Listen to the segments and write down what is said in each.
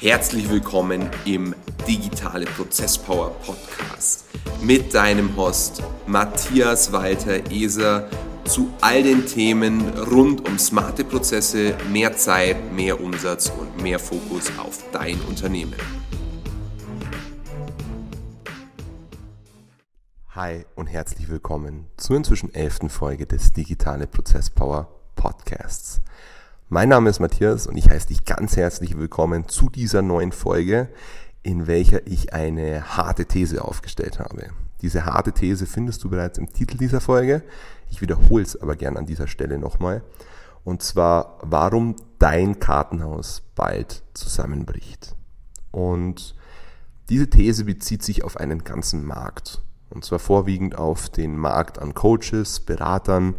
Herzlich willkommen im Digitale Prozesspower Podcast mit deinem Host Matthias Walter Eser zu all den Themen rund um smarte Prozesse, mehr Zeit, mehr Umsatz und mehr Fokus auf dein Unternehmen. Hi und herzlich willkommen zur inzwischen elften Folge des Digitale Prozesspower Podcasts. Mein Name ist Matthias und ich heiße dich ganz herzlich willkommen zu dieser neuen Folge, in welcher ich eine harte These aufgestellt habe. Diese harte These findest du bereits im Titel dieser Folge. Ich wiederhole es aber gern an dieser Stelle nochmal. Und zwar, warum dein Kartenhaus bald zusammenbricht. Und diese These bezieht sich auf einen ganzen Markt. Und zwar vorwiegend auf den Markt an Coaches, Beratern,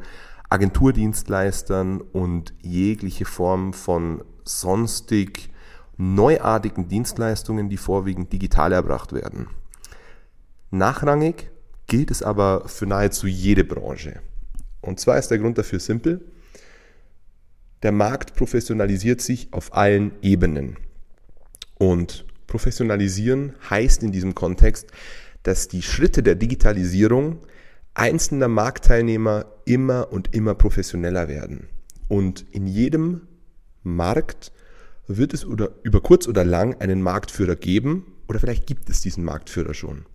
Agenturdienstleistern und jegliche Form von sonstig neuartigen Dienstleistungen, die vorwiegend digital erbracht werden. Nachrangig gilt es aber für nahezu jede Branche. Und zwar ist der Grund dafür simpel. Der Markt professionalisiert sich auf allen Ebenen. Und professionalisieren heißt in diesem Kontext, dass die Schritte der Digitalisierung einzelner Marktteilnehmer immer und immer professioneller werden. Und in jedem Markt wird es oder über kurz oder lang einen Marktführer geben oder vielleicht gibt es diesen Marktführer schon.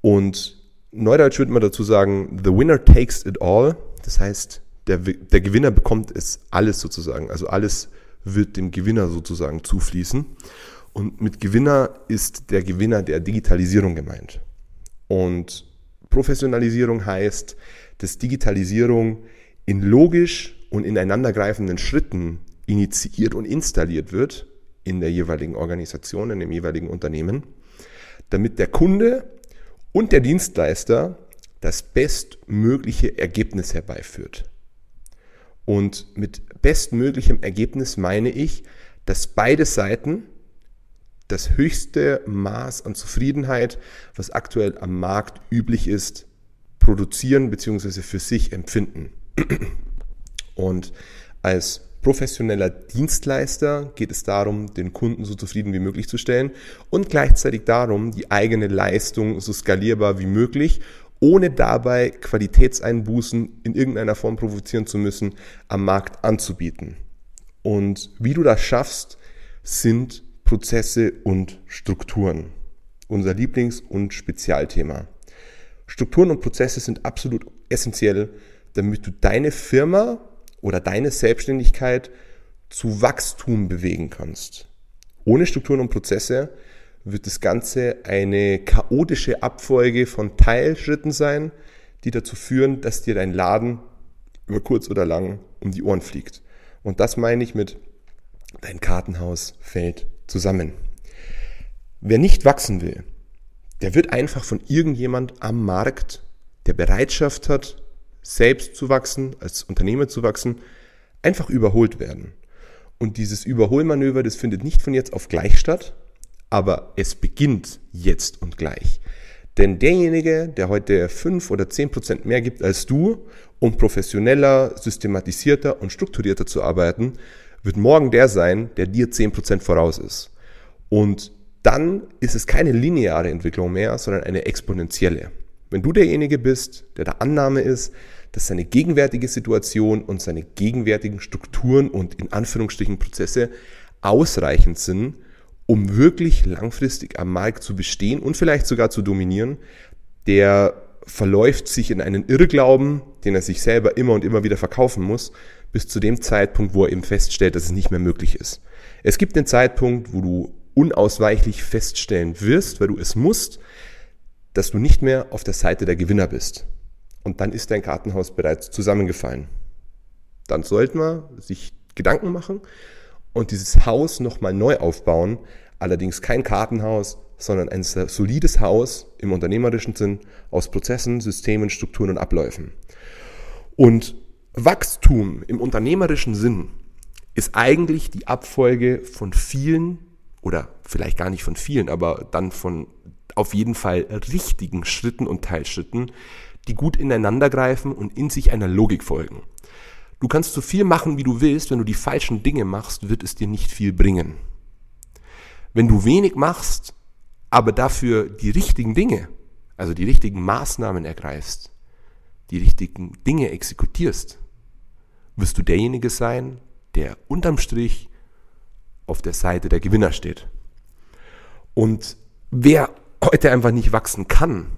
Und Neudeutsch würde man dazu sagen, the winner takes it all. Das heißt, der, der Gewinner bekommt es alles sozusagen. Also alles wird dem Gewinner sozusagen zufließen. Und mit Gewinner ist der Gewinner der Digitalisierung gemeint. Und Professionalisierung heißt, dass Digitalisierung in logisch und ineinandergreifenden Schritten initiiert und installiert wird in der jeweiligen Organisation, in dem jeweiligen Unternehmen, damit der Kunde und der Dienstleister das bestmögliche Ergebnis herbeiführt. Und mit bestmöglichem Ergebnis meine ich, dass beide Seiten das höchste Maß an Zufriedenheit, was aktuell am Markt üblich ist, produzieren bzw. für sich empfinden. Und als professioneller Dienstleister geht es darum, den Kunden so zufrieden wie möglich zu stellen und gleichzeitig darum, die eigene Leistung so skalierbar wie möglich, ohne dabei Qualitätseinbußen in irgendeiner Form provozieren zu müssen, am Markt anzubieten. Und wie du das schaffst, sind Prozesse und Strukturen. Unser Lieblings- und Spezialthema. Strukturen und Prozesse sind absolut essentiell, damit du deine Firma oder deine Selbstständigkeit zu Wachstum bewegen kannst. Ohne Strukturen und Prozesse wird das Ganze eine chaotische Abfolge von Teilschritten sein, die dazu führen, dass dir dein Laden über kurz oder lang um die Ohren fliegt. Und das meine ich mit dein Kartenhaus fällt zusammen. Wer nicht wachsen will, der wird einfach von irgendjemand am Markt, der Bereitschaft hat, selbst zu wachsen, als Unternehmer zu wachsen, einfach überholt werden. Und dieses Überholmanöver, das findet nicht von jetzt auf gleich statt, aber es beginnt jetzt und gleich. Denn derjenige, der heute fünf oder zehn Prozent mehr gibt als du, um professioneller, systematisierter und strukturierter zu arbeiten, wird morgen der sein, der dir 10% voraus ist. Und dann ist es keine lineare Entwicklung mehr, sondern eine exponentielle. Wenn du derjenige bist, der der Annahme ist, dass seine gegenwärtige Situation und seine gegenwärtigen Strukturen und in Anführungsstrichen Prozesse ausreichend sind, um wirklich langfristig am Markt zu bestehen und vielleicht sogar zu dominieren, der verläuft sich in einen Irrglauben, den er sich selber immer und immer wieder verkaufen muss, bis zu dem Zeitpunkt, wo er eben feststellt, dass es nicht mehr möglich ist. Es gibt den Zeitpunkt, wo du unausweichlich feststellen wirst, weil du es musst, dass du nicht mehr auf der Seite der Gewinner bist. Und dann ist dein Kartenhaus bereits zusammengefallen. Dann sollte man sich Gedanken machen und dieses Haus nochmal neu aufbauen. Allerdings kein Kartenhaus, sondern ein solides Haus im unternehmerischen Sinn aus Prozessen, Systemen, Strukturen und Abläufen. Und Wachstum im unternehmerischen Sinn ist eigentlich die Abfolge von vielen oder vielleicht gar nicht von vielen, aber dann von auf jeden Fall richtigen Schritten und Teilschritten, die gut ineinander greifen und in sich einer Logik folgen. Du kannst so viel machen, wie du willst, wenn du die falschen Dinge machst, wird es dir nicht viel bringen. Wenn du wenig machst, aber dafür die richtigen Dinge, also die richtigen Maßnahmen ergreifst, die richtigen Dinge exekutierst, wirst du derjenige sein, der unterm Strich auf der Seite der Gewinner steht. Und wer heute einfach nicht wachsen kann,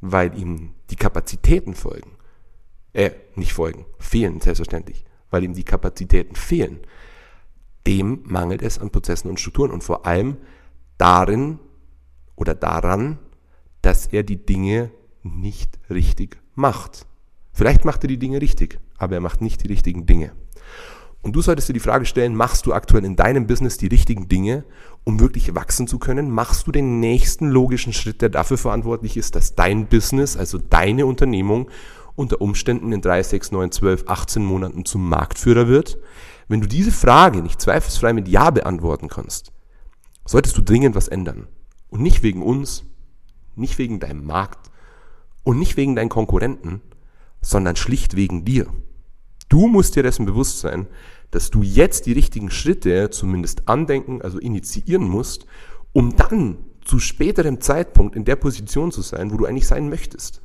weil ihm die Kapazitäten folgen, äh, nicht folgen, fehlen selbstverständlich, weil ihm die Kapazitäten fehlen, dem mangelt es an Prozessen und Strukturen und vor allem darin oder daran, dass er die Dinge nicht richtig macht. Vielleicht macht er die Dinge richtig, aber er macht nicht die richtigen Dinge. Und du solltest dir die Frage stellen, machst du aktuell in deinem Business die richtigen Dinge, um wirklich wachsen zu können? Machst du den nächsten logischen Schritt, der dafür verantwortlich ist, dass dein Business, also deine Unternehmung, unter Umständen in 3, 6, 9, 12, 18 Monaten zum Marktführer wird? Wenn du diese Frage nicht zweifelsfrei mit Ja beantworten kannst, solltest du dringend was ändern. Und nicht wegen uns, nicht wegen deinem Markt und nicht wegen deinen Konkurrenten, sondern schlicht wegen dir. Du musst dir dessen bewusst sein, dass du jetzt die richtigen Schritte zumindest andenken, also initiieren musst, um dann zu späterem Zeitpunkt in der Position zu sein, wo du eigentlich sein möchtest.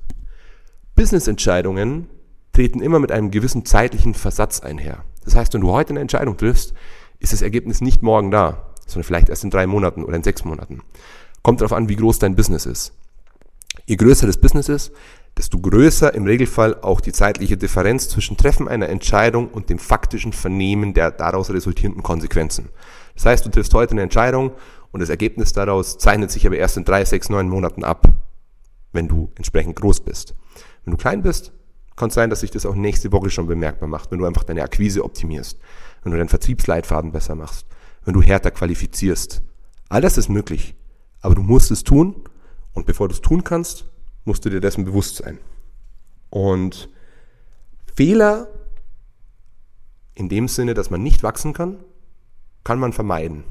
Business-Entscheidungen treten immer mit einem gewissen zeitlichen Versatz einher. Das heißt, wenn du heute eine Entscheidung triffst, ist das Ergebnis nicht morgen da, sondern vielleicht erst in drei Monaten oder in sechs Monaten. Kommt darauf an, wie groß dein Business ist. Je größer das Business ist, desto größer im Regelfall auch die zeitliche Differenz zwischen Treffen einer Entscheidung und dem faktischen Vernehmen der daraus resultierenden Konsequenzen. Das heißt, du triffst heute eine Entscheidung und das Ergebnis daraus zeichnet sich aber erst in drei, sechs, neun Monaten ab, wenn du entsprechend groß bist. Wenn du klein bist, kann es sein, dass sich das auch nächste Woche schon bemerkbar macht, wenn du einfach deine Akquise optimierst, wenn du deinen Vertriebsleitfaden besser machst, wenn du härter qualifizierst. All das ist möglich, aber du musst es tun und bevor du es tun kannst, musst du dir dessen bewusst sein. Und Fehler in dem Sinne, dass man nicht wachsen kann, kann man vermeiden.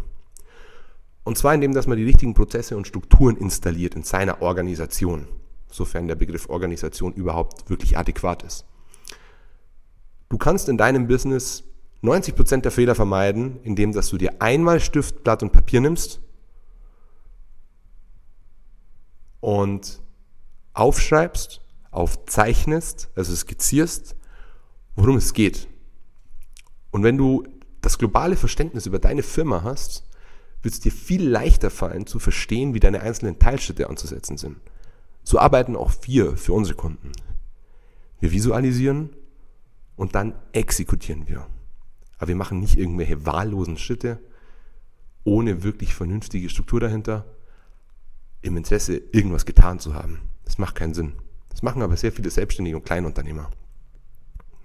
Und zwar indem, dass man die richtigen Prozesse und Strukturen installiert in seiner Organisation, sofern der Begriff Organisation überhaupt wirklich adäquat ist. Du kannst in deinem Business 90% der Fehler vermeiden, indem dass du dir einmal Stift, Blatt und Papier nimmst und aufschreibst, aufzeichnest, also skizzierst, worum es geht. Und wenn du das globale Verständnis über deine Firma hast, wird es dir viel leichter fallen zu verstehen, wie deine einzelnen Teilschritte anzusetzen sind. So arbeiten auch wir für unsere Kunden. Wir visualisieren und dann exekutieren wir. Aber wir machen nicht irgendwelche wahllosen Schritte ohne wirklich vernünftige Struktur dahinter, im Interesse irgendwas getan zu haben. Das macht keinen Sinn. Das machen aber sehr viele Selbstständige und Kleinunternehmer.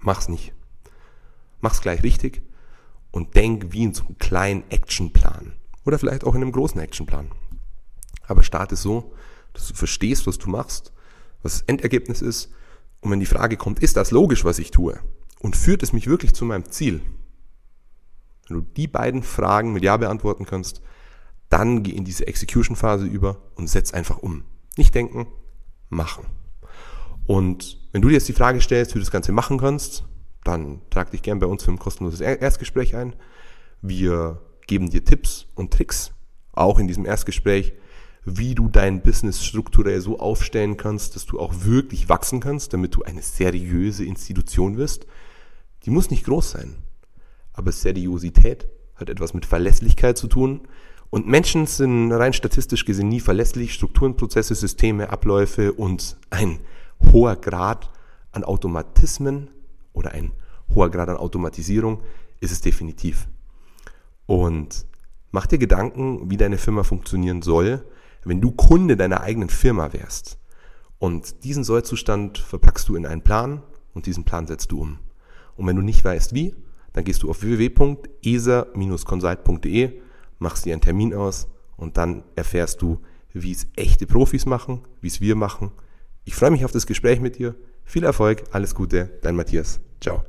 Mach's nicht. Mach's gleich richtig und denk wie in so einem kleinen Actionplan. Oder vielleicht auch in einem großen Actionplan. Aber starte so, dass du verstehst, was du machst, was das Endergebnis ist. Und wenn die Frage kommt, ist das logisch, was ich tue? Und führt es mich wirklich zu meinem Ziel? Wenn du die beiden Fragen mit Ja beantworten kannst, dann geh in diese Execution-Phase über und setz einfach um. Nicht denken, machen. Und wenn du dir jetzt die Frage stellst, wie du das Ganze machen kannst, dann trag dich gern bei uns für ein kostenloses Erstgespräch ein. Wir geben dir Tipps und Tricks, auch in diesem Erstgespräch, wie du dein Business strukturell so aufstellen kannst, dass du auch wirklich wachsen kannst, damit du eine seriöse Institution wirst. Die muss nicht groß sein, aber Seriosität hat etwas mit Verlässlichkeit zu tun, und Menschen sind rein statistisch gesehen nie verlässlich. Strukturen, Prozesse, Systeme, Abläufe und ein hoher Grad an Automatismen oder ein hoher Grad an Automatisierung ist es definitiv. Und mach dir Gedanken, wie deine Firma funktionieren soll, wenn du Kunde deiner eigenen Firma wärst. Und diesen Sollzustand verpackst du in einen Plan und diesen Plan setzt du um. Und wenn du nicht weißt wie, dann gehst du auf www.esa-consult.de machst dir einen Termin aus und dann erfährst du, wie es echte Profis machen, wie es wir machen. Ich freue mich auf das Gespräch mit dir. Viel Erfolg, alles Gute, dein Matthias. Ciao.